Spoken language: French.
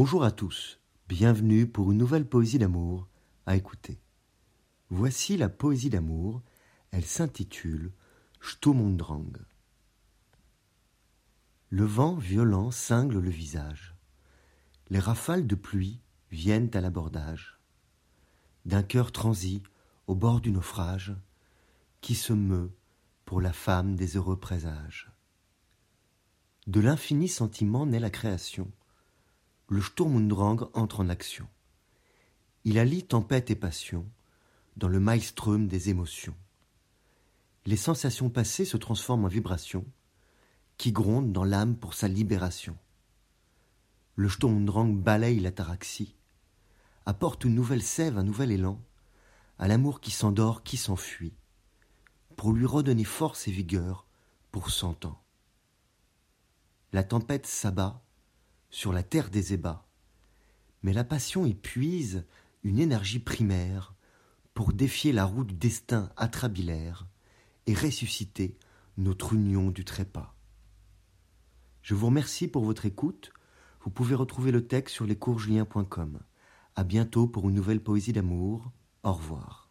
Bonjour à tous, bienvenue pour une nouvelle poésie d'amour à écouter. Voici la poésie d'amour, elle s'intitule Sturmundrang. Le vent violent cingle le visage. Les rafales de pluie viennent à l'abordage d'un cœur transi au bord du naufrage qui se meut pour la femme des heureux présages. De l'infini sentiment naît la création. Le Sturmundrang entre en action. Il allie tempête et passion dans le maelstrom des émotions. Les sensations passées se transforment en vibrations qui grondent dans l'âme pour sa libération. Le Sturmundrang balaye l'ataraxie, apporte une nouvelle sève, un nouvel élan, à l'amour qui s'endort, qui s'enfuit, pour lui redonner force et vigueur pour cent ans. La tempête s'abat sur la terre des ébats, mais la passion épuise une énergie primaire pour défier la roue du destin atrabilaire et ressusciter notre union du trépas. Je vous remercie pour votre écoute. Vous pouvez retrouver le texte sur lescoursjulien.com. À bientôt pour une nouvelle poésie d'amour. Au revoir.